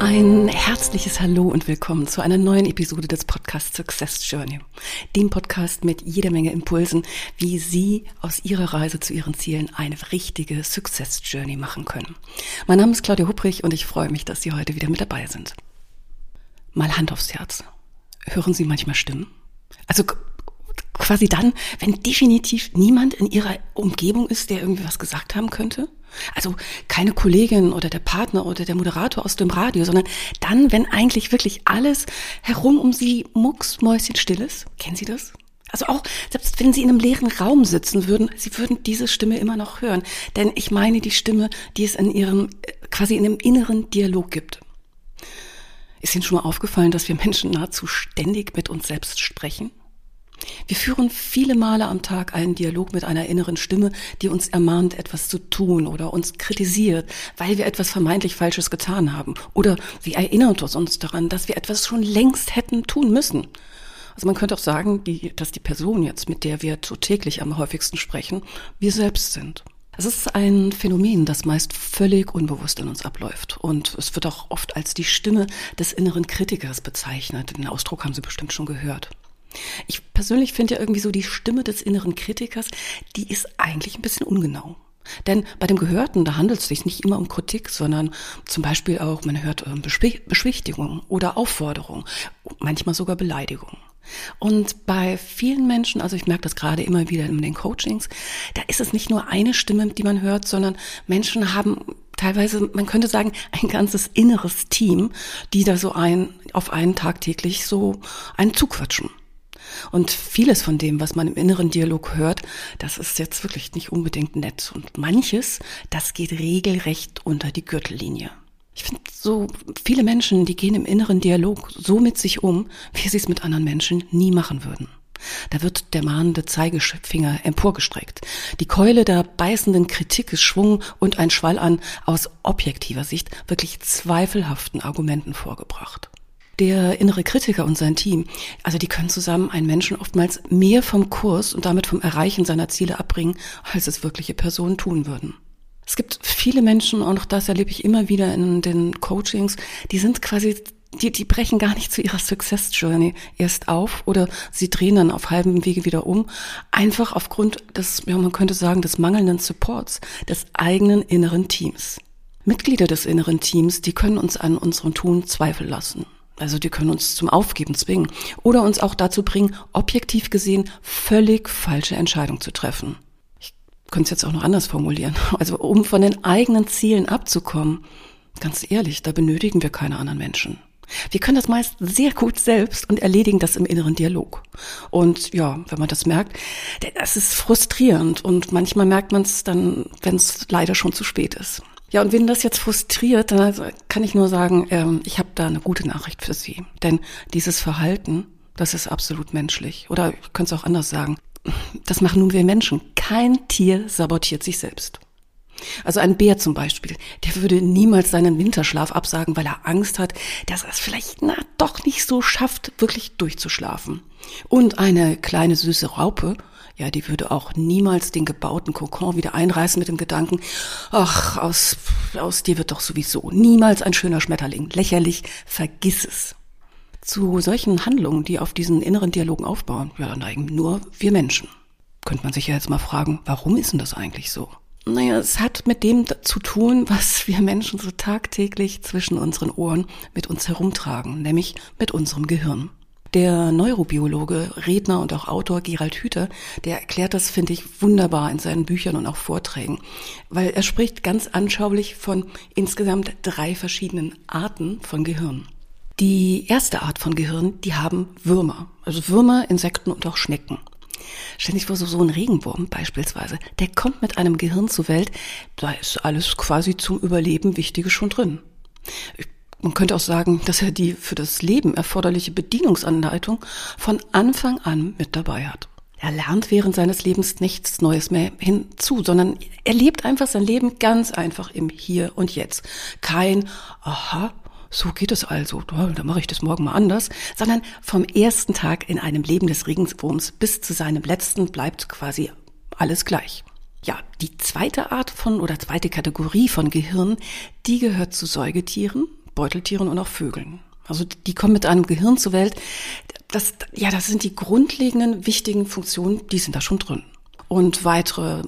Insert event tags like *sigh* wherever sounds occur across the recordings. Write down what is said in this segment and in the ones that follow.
Ein herzliches Hallo und willkommen zu einer neuen Episode des Podcasts Success Journey, dem Podcast mit jeder Menge Impulsen, wie Sie aus Ihrer Reise zu Ihren Zielen eine richtige Success Journey machen können. Mein Name ist Claudia Hupprich und ich freue mich, dass Sie heute wieder mit dabei sind. Mal Hand aufs Herz. Hören Sie manchmal Stimmen? Also quasi dann, wenn definitiv niemand in Ihrer Umgebung ist, der irgendwie was gesagt haben könnte? Also keine Kollegin oder der Partner oder der Moderator aus dem Radio, sondern dann, wenn eigentlich wirklich alles herum um sie mucksmäuschenstill ist. Kennen Sie das? Also auch, selbst wenn Sie in einem leeren Raum sitzen würden, Sie würden diese Stimme immer noch hören. Denn ich meine die Stimme, die es in Ihrem, quasi in einem inneren Dialog gibt. Ist Ihnen schon mal aufgefallen, dass wir Menschen nahezu ständig mit uns selbst sprechen? Wir führen viele Male am Tag einen Dialog mit einer inneren Stimme, die uns ermahnt, etwas zu tun oder uns kritisiert, weil wir etwas vermeintlich Falsches getan haben. Oder sie erinnert uns daran, dass wir etwas schon längst hätten tun müssen. Also man könnte auch sagen, die, dass die Person jetzt, mit der wir so täglich am häufigsten sprechen, wir selbst sind. Es ist ein Phänomen, das meist völlig unbewusst in uns abläuft. Und es wird auch oft als die Stimme des inneren Kritikers bezeichnet. Den Ausdruck haben Sie bestimmt schon gehört. Ich persönlich finde ja irgendwie so die Stimme des inneren Kritikers, die ist eigentlich ein bisschen ungenau. Denn bei dem Gehörten, da handelt es sich nicht immer um Kritik, sondern zum Beispiel auch, man hört ähm, Beschwichtigung oder Aufforderung, manchmal sogar Beleidigung. Und bei vielen Menschen, also ich merke das gerade immer wieder in den Coachings, da ist es nicht nur eine Stimme, die man hört, sondern Menschen haben teilweise, man könnte sagen, ein ganzes inneres Team, die da so ein, auf einen tagtäglich so einen zuquatschen. Und vieles von dem, was man im inneren Dialog hört, das ist jetzt wirklich nicht unbedingt nett. Und manches, das geht regelrecht unter die Gürtellinie. Ich finde, so viele Menschen, die gehen im inneren Dialog so mit sich um, wie sie es mit anderen Menschen nie machen würden. Da wird der mahnende Zeigefinger emporgestreckt. Die Keule der beißenden Kritik ist Schwung und ein Schwall an aus objektiver Sicht wirklich zweifelhaften Argumenten vorgebracht der innere Kritiker und sein Team, also die können zusammen einen Menschen oftmals mehr vom Kurs und damit vom Erreichen seiner Ziele abbringen, als es wirkliche Personen tun würden. Es gibt viele Menschen, und auch das erlebe ich immer wieder in den Coachings, die sind quasi die, die brechen gar nicht zu ihrer Success Journey erst auf oder sie drehen dann auf halbem Wege wieder um. Einfach aufgrund des, ja, man könnte sagen, des mangelnden Supports des eigenen inneren Teams. Mitglieder des inneren Teams, die können uns an unserem Tun Zweifel lassen. Also die können uns zum Aufgeben zwingen oder uns auch dazu bringen, objektiv gesehen völlig falsche Entscheidungen zu treffen. Ich könnte es jetzt auch noch anders formulieren. *laughs* Also um von den eigenen Zielen abzukommen, ganz ehrlich, da benötigen wir keine anderen Menschen. Wir können das meist sehr gut selbst und erledigen das im inneren Dialog. Und ja, wenn man das merkt, das ist frustrierend und manchmal merkt man es dann, wenn es leider schon zu spät ist. Ja, und wenn das jetzt frustriert, dann kann ich nur sagen, ähm, ich habe da eine gute Nachricht für Sie. Denn dieses Verhalten, das ist absolut menschlich. Oder ich könnte es auch anders sagen. Das machen nun wir Menschen. Kein Tier sabotiert sich selbst. Also ein Bär zum Beispiel, der würde niemals seinen Winterschlaf absagen, weil er Angst hat, dass er es vielleicht na doch nicht so schafft, wirklich durchzuschlafen. Und eine kleine süße Raupe, ja, die würde auch niemals den gebauten Kokon wieder einreißen mit dem Gedanken, ach, aus, aus dir wird doch sowieso niemals ein schöner Schmetterling. Lächerlich, vergiss es. Zu solchen Handlungen, die auf diesen inneren Dialogen aufbauen, ja, neigen nur wir Menschen. Könnte man sich ja jetzt mal fragen, warum ist denn das eigentlich so? Naja, es hat mit dem zu tun, was wir Menschen so tagtäglich zwischen unseren Ohren mit uns herumtragen, nämlich mit unserem Gehirn. Der Neurobiologe, Redner und auch Autor Gerald Hüther, der erklärt das, finde ich, wunderbar in seinen Büchern und auch Vorträgen, weil er spricht ganz anschaulich von insgesamt drei verschiedenen Arten von Gehirn. Die erste Art von Gehirn, die haben Würmer, also Würmer, Insekten und auch Schnecken. Ständig vor, so, so ein Regenwurm beispielsweise, der kommt mit einem Gehirn zur Welt, da ist alles quasi zum Überleben Wichtige schon drin. Man könnte auch sagen, dass er die für das Leben erforderliche Bedienungsanleitung von Anfang an mit dabei hat. Er lernt während seines Lebens nichts Neues mehr hinzu, sondern er lebt einfach sein Leben ganz einfach im Hier und Jetzt. Kein, aha, so geht es also, dann mache ich das morgen mal anders, sondern vom ersten Tag in einem Leben des Regenswurms bis zu seinem letzten bleibt quasi alles gleich. Ja, die zweite Art von oder zweite Kategorie von Gehirn, die gehört zu Säugetieren, Beuteltieren und auch Vögeln. Also die kommen mit einem Gehirn zur Welt. Das, ja, das sind die grundlegenden wichtigen Funktionen, die sind da schon drin. Und weitere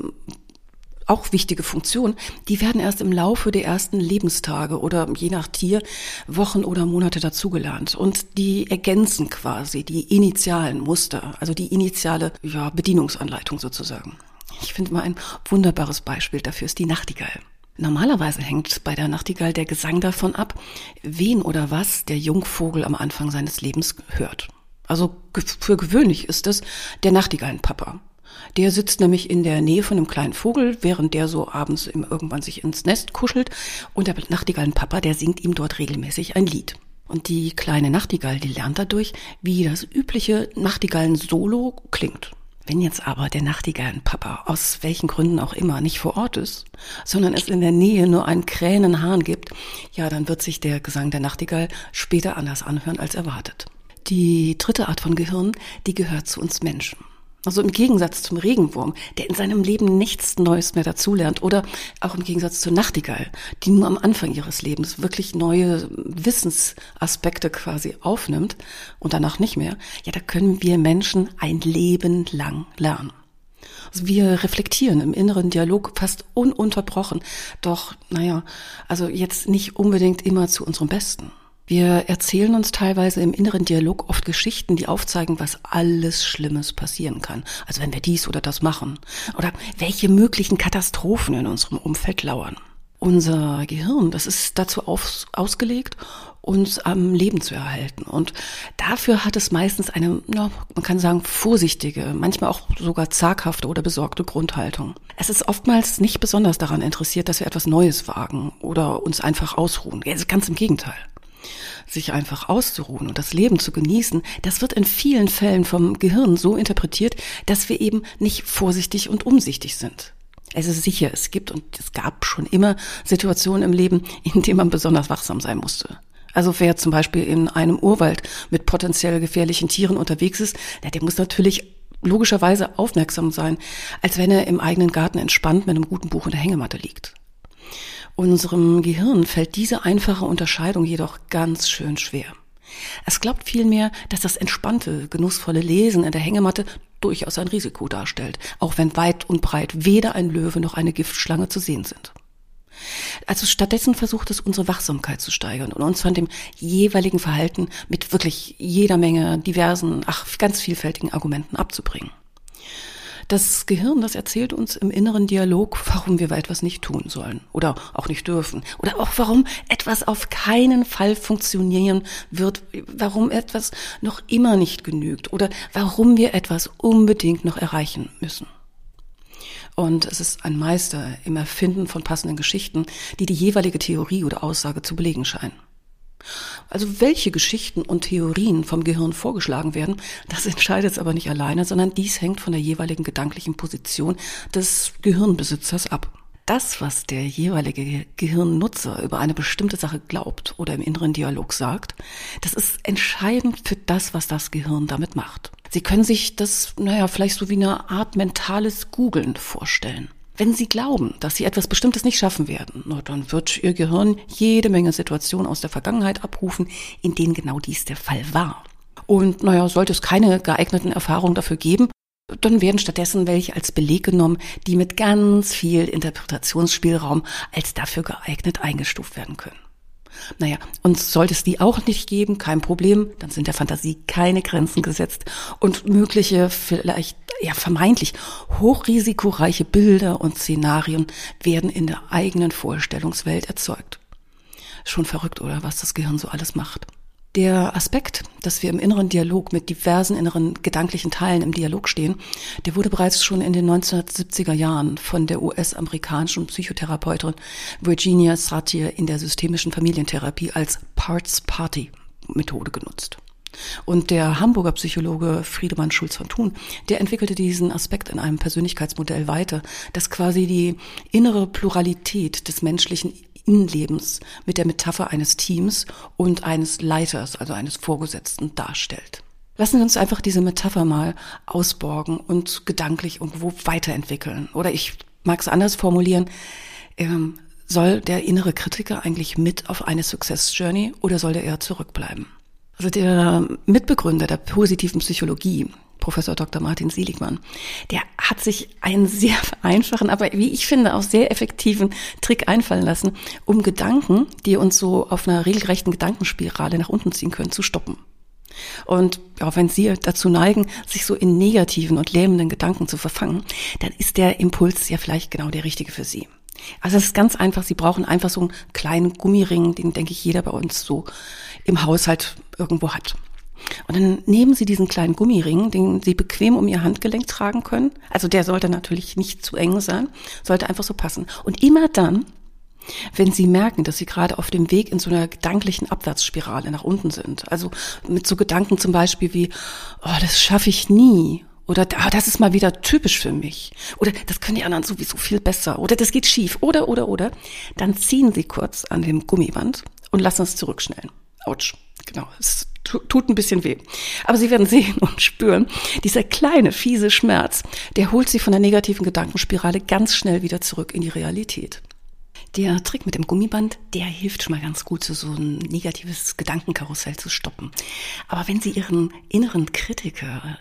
auch wichtige Funktionen, die werden erst im Laufe der ersten Lebenstage oder je nach Tier Wochen oder Monate dazugelernt. Und die ergänzen quasi die initialen Muster, also die initiale ja, Bedienungsanleitung sozusagen. Ich finde mal ein wunderbares Beispiel dafür ist die Nachtigall. Normalerweise hängt bei der Nachtigall der Gesang davon ab, wen oder was der Jungvogel am Anfang seines Lebens hört. Also für gewöhnlich ist es der Nachtigallenpapa. Der sitzt nämlich in der Nähe von einem kleinen Vogel, während der so abends irgendwann sich ins Nest kuschelt. Und der Nachtigallenpapa, der singt ihm dort regelmäßig ein Lied. Und die kleine Nachtigall, die lernt dadurch, wie das übliche Nachtigallen-Solo klingt. Wenn jetzt aber der Nachtigallenpapa aus welchen Gründen auch immer nicht vor Ort ist, sondern es in der Nähe nur einen krähenden Hahn gibt, ja, dann wird sich der Gesang der Nachtigall später anders anhören als erwartet. Die dritte Art von Gehirn, die gehört zu uns Menschen. Also im Gegensatz zum Regenwurm, der in seinem Leben nichts Neues mehr dazulernt, oder auch im Gegensatz zur Nachtigall, die nur am Anfang ihres Lebens wirklich neue Wissensaspekte quasi aufnimmt und danach nicht mehr, ja, da können wir Menschen ein Leben lang lernen. Also wir reflektieren im inneren Dialog fast ununterbrochen, doch, naja, also jetzt nicht unbedingt immer zu unserem Besten. Wir erzählen uns teilweise im inneren Dialog oft Geschichten, die aufzeigen, was alles Schlimmes passieren kann. Also wenn wir dies oder das machen. Oder welche möglichen Katastrophen in unserem Umfeld lauern. Unser Gehirn, das ist dazu aus, ausgelegt, uns am Leben zu erhalten. Und dafür hat es meistens eine, ja, man kann sagen, vorsichtige, manchmal auch sogar zaghafte oder besorgte Grundhaltung. Es ist oftmals nicht besonders daran interessiert, dass wir etwas Neues wagen oder uns einfach ausruhen. Ganz im Gegenteil sich einfach auszuruhen und das Leben zu genießen, das wird in vielen Fällen vom Gehirn so interpretiert, dass wir eben nicht vorsichtig und umsichtig sind. Es ist sicher, es gibt und es gab schon immer Situationen im Leben, in denen man besonders wachsam sein musste. Also wer zum Beispiel in einem Urwald mit potenziell gefährlichen Tieren unterwegs ist, der muss natürlich logischerweise aufmerksam sein, als wenn er im eigenen Garten entspannt mit einem guten Buch in der Hängematte liegt. Unserem Gehirn fällt diese einfache Unterscheidung jedoch ganz schön schwer. Es glaubt vielmehr, dass das entspannte, genussvolle Lesen in der Hängematte durchaus ein Risiko darstellt, auch wenn weit und breit weder ein Löwe noch eine Giftschlange zu sehen sind. Also stattdessen versucht es, unsere Wachsamkeit zu steigern und uns von dem jeweiligen Verhalten mit wirklich jeder Menge diversen, ach, ganz vielfältigen Argumenten abzubringen. Das Gehirn, das erzählt uns im inneren Dialog, warum wir etwas nicht tun sollen oder auch nicht dürfen oder auch warum etwas auf keinen Fall funktionieren wird, warum etwas noch immer nicht genügt oder warum wir etwas unbedingt noch erreichen müssen. Und es ist ein Meister im Erfinden von passenden Geschichten, die die jeweilige Theorie oder Aussage zu belegen scheinen. Also welche Geschichten und Theorien vom Gehirn vorgeschlagen werden, das entscheidet es aber nicht alleine, sondern dies hängt von der jeweiligen gedanklichen Position des Gehirnbesitzers ab. Das, was der jeweilige Gehirnnutzer über eine bestimmte Sache glaubt oder im inneren Dialog sagt, das ist entscheidend für das, was das Gehirn damit macht. Sie können sich das, naja, vielleicht so wie eine Art mentales Googeln vorstellen. Wenn Sie glauben, dass Sie etwas Bestimmtes nicht schaffen werden, dann wird Ihr Gehirn jede Menge Situationen aus der Vergangenheit abrufen, in denen genau dies der Fall war. Und naja, sollte es keine geeigneten Erfahrungen dafür geben, dann werden stattdessen welche als Beleg genommen, die mit ganz viel Interpretationsspielraum als dafür geeignet eingestuft werden können. Naja, und sollte es die auch nicht geben, kein Problem, dann sind der Fantasie keine Grenzen gesetzt und mögliche, vielleicht, ja, vermeintlich hochrisikoreiche Bilder und Szenarien werden in der eigenen Vorstellungswelt erzeugt. Schon verrückt, oder was das Gehirn so alles macht. Der Aspekt, dass wir im inneren Dialog mit diversen inneren gedanklichen Teilen im Dialog stehen, der wurde bereits schon in den 1970er Jahren von der US-amerikanischen Psychotherapeutin Virginia Satir in der systemischen Familientherapie als Parts Party Methode genutzt. Und der Hamburger Psychologe Friedemann Schulz von Thun, der entwickelte diesen Aspekt in einem Persönlichkeitsmodell weiter, das quasi die innere Pluralität des menschlichen Innenlebens mit der Metapher eines Teams und eines Leiters, also eines Vorgesetzten darstellt. Lassen Sie uns einfach diese Metapher mal ausborgen und gedanklich irgendwo weiterentwickeln. Oder ich mag es anders formulieren. Ähm, soll der innere Kritiker eigentlich mit auf eine Success Journey oder soll der eher zurückbleiben? Also der Mitbegründer der positiven Psychologie, Professor Dr. Martin Seligmann, der hat sich einen sehr *laughs* einfachen, aber wie ich finde auch sehr effektiven Trick einfallen lassen, um Gedanken, die uns so auf einer regelrechten Gedankenspirale nach unten ziehen können, zu stoppen. Und auch wenn Sie dazu neigen, sich so in negativen und lähmenden Gedanken zu verfangen, dann ist der Impuls ja vielleicht genau der richtige für Sie. Also es ist ganz einfach, Sie brauchen einfach so einen kleinen Gummiring, den denke ich jeder bei uns so im Haushalt irgendwo hat. Und dann nehmen Sie diesen kleinen Gummiring, den Sie bequem um Ihr Handgelenk tragen können. Also der sollte natürlich nicht zu eng sein, sollte einfach so passen. Und immer dann, wenn Sie merken, dass Sie gerade auf dem Weg in so einer gedanklichen Abwärtsspirale nach unten sind, also mit so Gedanken zum Beispiel wie, oh, das schaffe ich nie oder ah, das ist mal wieder typisch für mich. Oder das können die anderen sowieso viel besser. Oder das geht schief. Oder, oder, oder. Dann ziehen Sie kurz an dem Gummiband und lassen es zurückschnellen. Autsch. Genau. Es tut ein bisschen weh. Aber Sie werden sehen und spüren, dieser kleine, fiese Schmerz, der holt Sie von der negativen Gedankenspirale ganz schnell wieder zurück in die Realität. Der Trick mit dem Gummiband, der hilft schon mal ganz gut, so, ein negatives Gedankenkarussell zu stoppen. Aber wenn Sie Ihren inneren Kritiker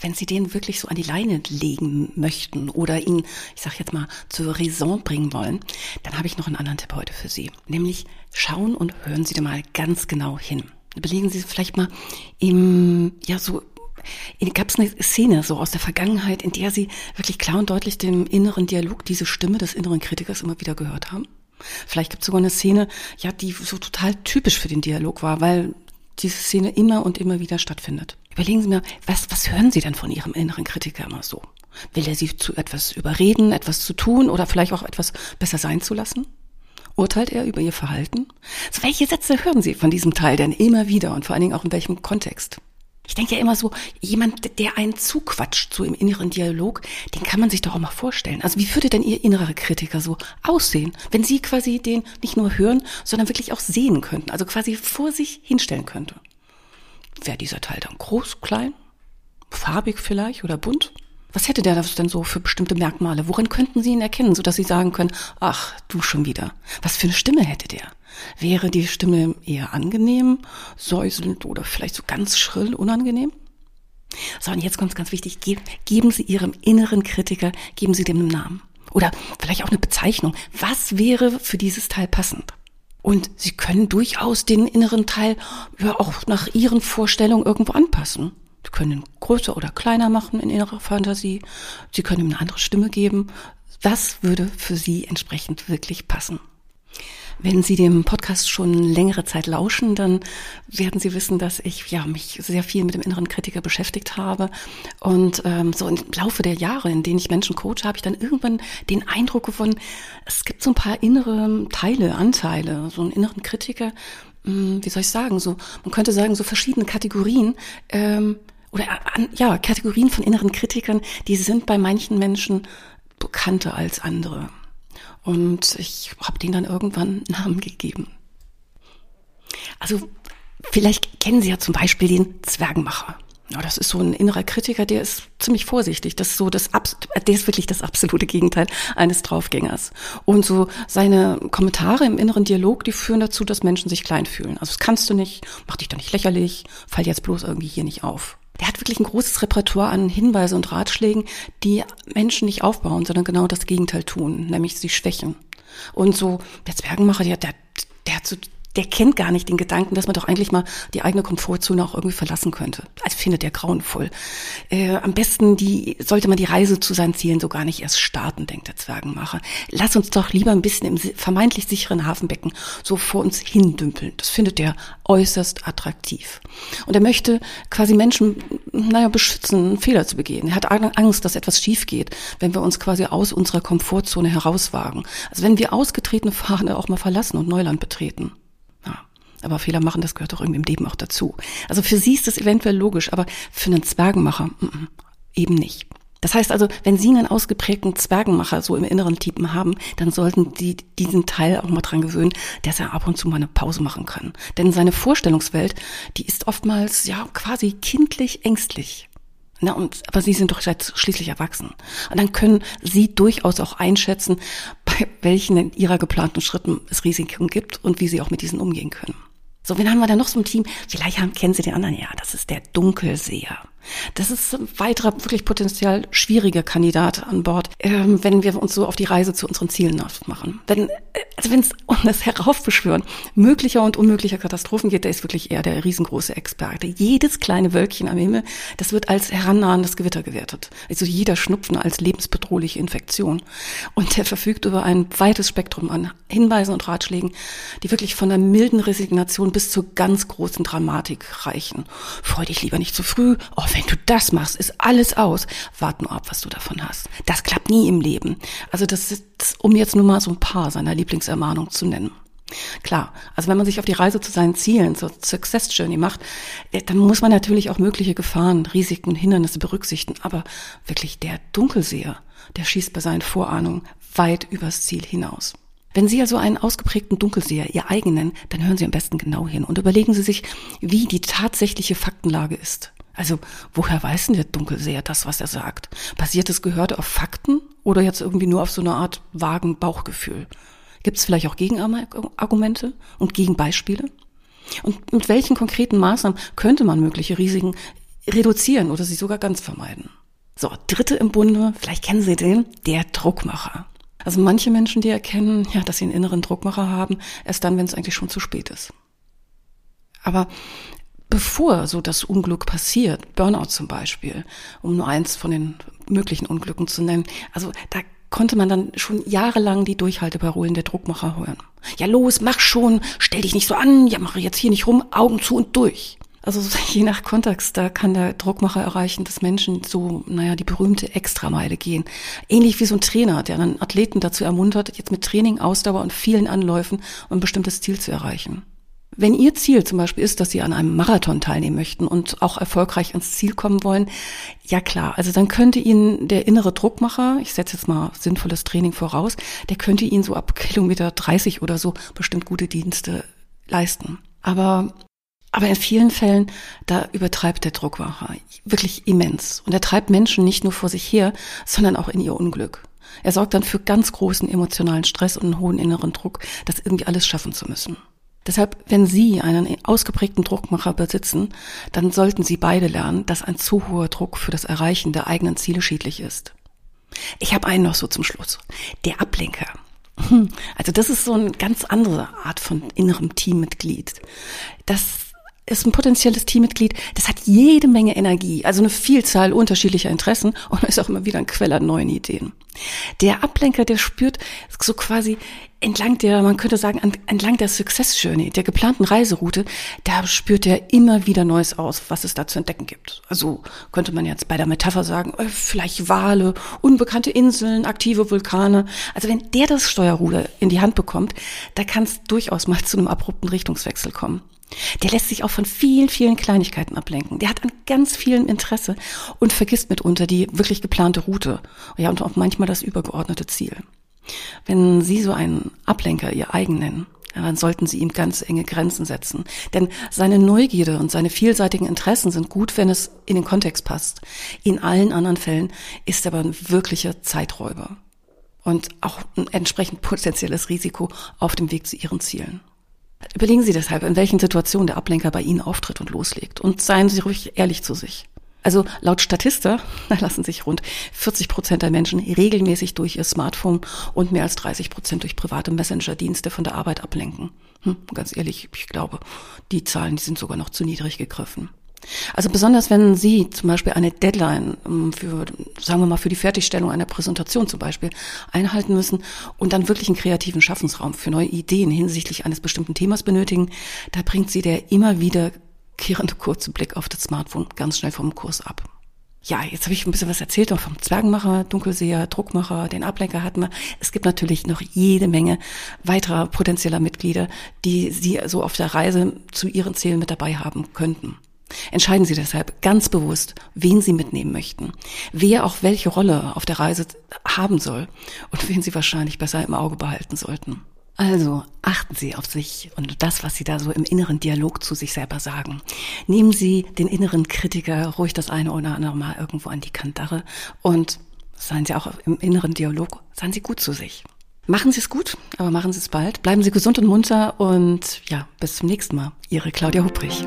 wenn Sie den wirklich so an die Leine legen möchten oder ihn, ich sag jetzt mal, zur Raison bringen wollen, dann habe ich noch einen anderen Tipp heute für Sie. Nämlich schauen und hören Sie da mal ganz genau hin. Belegen Sie vielleicht mal im, ja, so Gab es eine Szene so aus der Vergangenheit, in der Sie wirklich klar und deutlich den inneren Dialog, diese Stimme des inneren Kritikers immer wieder gehört haben? Vielleicht gibt es sogar eine Szene, ja, die so total typisch für den Dialog war, weil diese Szene immer und immer wieder stattfindet. Überlegen Sie mir, was, was hören Sie denn von Ihrem inneren Kritiker immer so? Will er Sie zu etwas überreden, etwas zu tun oder vielleicht auch etwas besser sein zu lassen? Urteilt er über Ihr Verhalten? So, welche Sätze hören Sie von diesem Teil denn immer wieder und vor allen Dingen auch in welchem Kontext? Ich denke ja immer so, jemand, der einen zuquatscht, so im inneren Dialog, den kann man sich doch auch mal vorstellen. Also wie würde denn Ihr innerer Kritiker so aussehen, wenn Sie quasi den nicht nur hören, sondern wirklich auch sehen könnten, also quasi vor sich hinstellen könnte? Wäre dieser Teil dann groß, klein, farbig vielleicht oder bunt? Was hätte der das denn so für bestimmte Merkmale? Worin könnten Sie ihn erkennen, sodass Sie sagen können, ach, du schon wieder. Was für eine Stimme hätte der? Wäre die Stimme eher angenehm, säuselnd oder vielleicht so ganz schrill, unangenehm? So, und jetzt kommt es ganz wichtig, geben Sie Ihrem inneren Kritiker, geben Sie dem einen Namen. Oder vielleicht auch eine Bezeichnung. Was wäre für dieses Teil passend? Und sie können durchaus den inneren Teil ja auch nach ihren Vorstellungen irgendwo anpassen. Sie können ihn größer oder kleiner machen in ihrer Fantasie. Sie können ihm eine andere Stimme geben. Was würde für Sie entsprechend wirklich passen? Wenn Sie dem Podcast schon längere Zeit lauschen, dann werden Sie wissen, dass ich ja mich sehr viel mit dem inneren Kritiker beschäftigt habe. Und ähm, so im Laufe der Jahre, in denen ich Menschen coache, habe ich dann irgendwann den Eindruck gewonnen, es gibt so ein paar innere Teile, Anteile, so einen inneren Kritiker, wie soll ich sagen, so, man könnte sagen, so verschiedene Kategorien. Ähm, oder äh, ja, Kategorien von inneren Kritikern, die sind bei manchen Menschen bekannter als andere. Und ich habe denen dann irgendwann Namen gegeben. Also vielleicht kennen Sie ja zum Beispiel den Zwergenmacher. Ja, das ist so ein innerer Kritiker, der ist ziemlich vorsichtig. Das ist so das, der ist wirklich das absolute Gegenteil eines Draufgängers. Und so seine Kommentare im inneren Dialog, die führen dazu, dass Menschen sich klein fühlen. Also das kannst du nicht, mach dich doch nicht lächerlich, fall jetzt bloß irgendwie hier nicht auf der hat wirklich ein großes Repertoire an Hinweisen und Ratschlägen, die Menschen nicht aufbauen, sondern genau das Gegenteil tun, nämlich sie schwächen. Und so der Zwergenmacher, der, der, der hat so der kennt gar nicht den Gedanken, dass man doch eigentlich mal die eigene Komfortzone auch irgendwie verlassen könnte. Also findet er grauenvoll. Äh, am besten die, sollte man die Reise zu seinen Zielen so gar nicht erst starten, denkt der Zwergenmacher. Lass uns doch lieber ein bisschen im vermeintlich sicheren Hafenbecken so vor uns hindümpeln. Das findet er äußerst attraktiv. Und er möchte quasi Menschen, naja, beschützen, Fehler zu begehen. Er hat Angst, dass etwas schief geht, wenn wir uns quasi aus unserer Komfortzone herauswagen. Also wenn wir ausgetretene Pfade auch mal verlassen und Neuland betreten. Aber Fehler machen, das gehört doch irgendwie im Leben auch dazu. Also für sie ist das eventuell logisch, aber für einen Zwergenmacher mm, mm, eben nicht. Das heißt also, wenn Sie einen ausgeprägten Zwergenmacher so im inneren Typen haben, dann sollten Sie diesen Teil auch mal dran gewöhnen, dass er ab und zu mal eine Pause machen kann. Denn seine Vorstellungswelt, die ist oftmals ja quasi kindlich ängstlich. Na, und, aber Sie sind doch schließlich erwachsen. Und dann können Sie durchaus auch einschätzen, bei welchen Ihrer geplanten Schritten es Risiken gibt und wie Sie auch mit diesen umgehen können. So, wen haben wir da noch so im Team? Vielleicht haben, kennen Sie den anderen. Ja, das ist der Dunkelseher. Das ist ein weiterer wirklich potenziell schwieriger Kandidat an Bord, ähm, wenn wir uns so auf die Reise zu unseren Zielen machen. Wenn, äh, also wenn es um das *laughs* Heraufbeschwören möglicher und unmöglicher Katastrophen geht, der ist wirklich eher der riesengroße Experte. Jedes kleine Wölkchen am Himmel, das wird als herannahendes Gewitter gewertet. Also jeder Schnupfen als lebensbedrohliche Infektion. Und der verfügt über ein weites Spektrum an Hinweisen und Ratschlägen, die wirklich von der milden Resignation bis zur ganz großen Dramatik reichen. Freu dich lieber nicht zu früh. Oh, wenn du das machst, ist alles aus. Wart nur ab, was du davon hast. Das klappt nie im Leben. Also das ist, um jetzt nur mal so ein paar seiner Lieblingsermahnungen zu nennen. Klar, also wenn man sich auf die Reise zu seinen Zielen, zur Success Journey macht, äh, dann muss man natürlich auch mögliche Gefahren, Risiken Hindernisse berücksichtigen. Aber wirklich der Dunkelseher, der schießt bei seinen Vorahnungen weit übers Ziel hinaus. Wenn Sie also einen ausgeprägten Dunkelseher Ihr eigen nennen, dann hören Sie am besten genau hin und überlegen Sie sich, wie die tatsächliche Faktenlage ist. Also, woher weiß denn der Dunkelseher das, was er sagt? Basiert das Gehörte auf Fakten oder jetzt irgendwie nur auf so eine Art vagen Bauchgefühl? Gibt es vielleicht auch Gegenargumente und Gegenbeispiele? Und mit welchen konkreten Maßnahmen könnte man mögliche Risiken reduzieren oder sie sogar ganz vermeiden? So, dritte im Bunde, vielleicht kennen Sie den, der Druckmacher. Also manche Menschen, die erkennen, ja, dass sie einen inneren Druckmacher haben, erst dann, wenn es eigentlich schon zu spät ist. Aber bevor so das Unglück passiert, Burnout zum Beispiel, um nur eins von den möglichen Unglücken zu nennen, also da konnte man dann schon jahrelang die Durchhalteparolen der Druckmacher hören. Ja los, mach schon, stell dich nicht so an, ja mache jetzt hier nicht rum, Augen zu und durch. Also *laughs* je nach Kontext, da kann der Druckmacher erreichen, dass Menschen so, naja, die berühmte Extrameile gehen. Ähnlich wie so ein Trainer, der dann Athleten dazu ermuntert, jetzt mit Training, Ausdauer und vielen Anläufen ein bestimmtes Ziel zu erreichen. Wenn Ihr Ziel zum Beispiel ist, dass Sie an einem Marathon teilnehmen möchten und auch erfolgreich ins Ziel kommen wollen, ja klar, also dann könnte Ihnen der innere Druckmacher, ich setze jetzt mal sinnvolles Training voraus, der könnte Ihnen so ab Kilometer 30 oder so bestimmt gute Dienste leisten. Aber aber in vielen Fällen, da übertreibt der Druckmacher wirklich immens. Und er treibt Menschen nicht nur vor sich her, sondern auch in ihr Unglück. Er sorgt dann für ganz großen emotionalen Stress und einen hohen inneren Druck, das irgendwie alles schaffen zu müssen. Deshalb, wenn Sie einen ausgeprägten Druckmacher besitzen, dann sollten Sie beide lernen, dass ein zu hoher Druck für das Erreichen der eigenen Ziele schädlich ist. Ich habe einen noch so zum Schluss. Der Ablenker. Hm, also das ist so eine ganz andere Art von innerem Teammitglied. Das ist ein potenzielles Teammitglied, das hat jede Menge Energie, also eine Vielzahl unterschiedlicher Interessen *laughs* und ist auch immer wieder ein Quell an neuen Ideen. Der Ablenker, der spürt so quasi entlang der, man könnte sagen, entlang der Success Journey, der geplanten Reiseroute, da spürt er immer wieder Neues aus, was es da zu entdecken gibt. Also könnte man jetzt bei der Metapher sagen, äh, vielleicht Wale, unbekannte Inseln, aktive Vulkane. Also wenn der das Steuerruder in die Hand bekommt, da kann es durchaus mal zu einem abrupten Richtungswechsel kommen. Der lässt sich auch von vielen, vielen Kleinigkeiten ablenken. Der hat an ganz vielen Interesse und vergisst mitunter die wirklich geplante Route. Ja, und auch manchmal das übergeordnete Ziel. Wenn Sie so einen Ablenker Ihr eigen nennen, dann sollten Sie ihm ganz enge Grenzen setzen. Denn seine Neugierde und seine vielseitigen Interessen sind gut, wenn es in den Kontext passt. In allen anderen Fällen ist er aber ein wirklicher Zeiträuber. Und auch ein entsprechend potenzielles Risiko auf dem Weg zu Ihren Zielen. Überlegen Sie deshalb, in welchen Situationen der Ablenker bei Ihnen auftritt und loslegt. Und seien Sie ruhig ehrlich zu sich. Also laut Statista *laughs* lassen sich rund 40 Prozent der Menschen regelmäßig durch ihr Smartphone und mehr als 30 Prozent durch private Messenger-Dienste von der Arbeit ablenken. Hm, ganz ehrlich, ich glaube, die Zahlen, die sind sogar noch zu niedrig gegriffen. Also besonders wenn Sie zum Beispiel eine Deadline ähm, für, sagen wir mal, für die Fertigstellung einer Präsentation zum Beispiel einhalten müssen und dann wirklich einen kreativen Schaffensraum für neue Ideen hinsichtlich eines bestimmten Themas benötigen, da bringt Sie der immer wiederkehrende kurze Blick auf das Smartphone ganz schnell vom Kurs ab. Ja, jetzt habe ich ein bisschen was erzählt auch vom Zwergenmacher, Dunkelseher, Druckmacher, den Ablenker hatten wir. Es gibt natürlich noch jede Menge weiterer potenzieller Mitglieder, die Sie so auf der Reise zu Ihren Zielen mit dabei haben könnten. Entscheiden Sie deshalb ganz bewusst, wen Sie mitnehmen möchten, wer auch welche Rolle auf der Reise haben soll und wen Sie wahrscheinlich besser im Auge behalten sollten. Also achten Sie auf sich und das, was Sie da so im inneren Dialog zu sich selber sagen. Nehmen Sie den inneren Kritiker ruhig das eine oder andere Mal irgendwo an die Kandare und seien Sie auch im inneren Dialog, seien Sie gut zu sich. Machen Sie es gut, aber machen Sie es bald. Bleiben Sie gesund und munter und ja, bis zum nächsten Mal. Ihre Claudia Hubrich.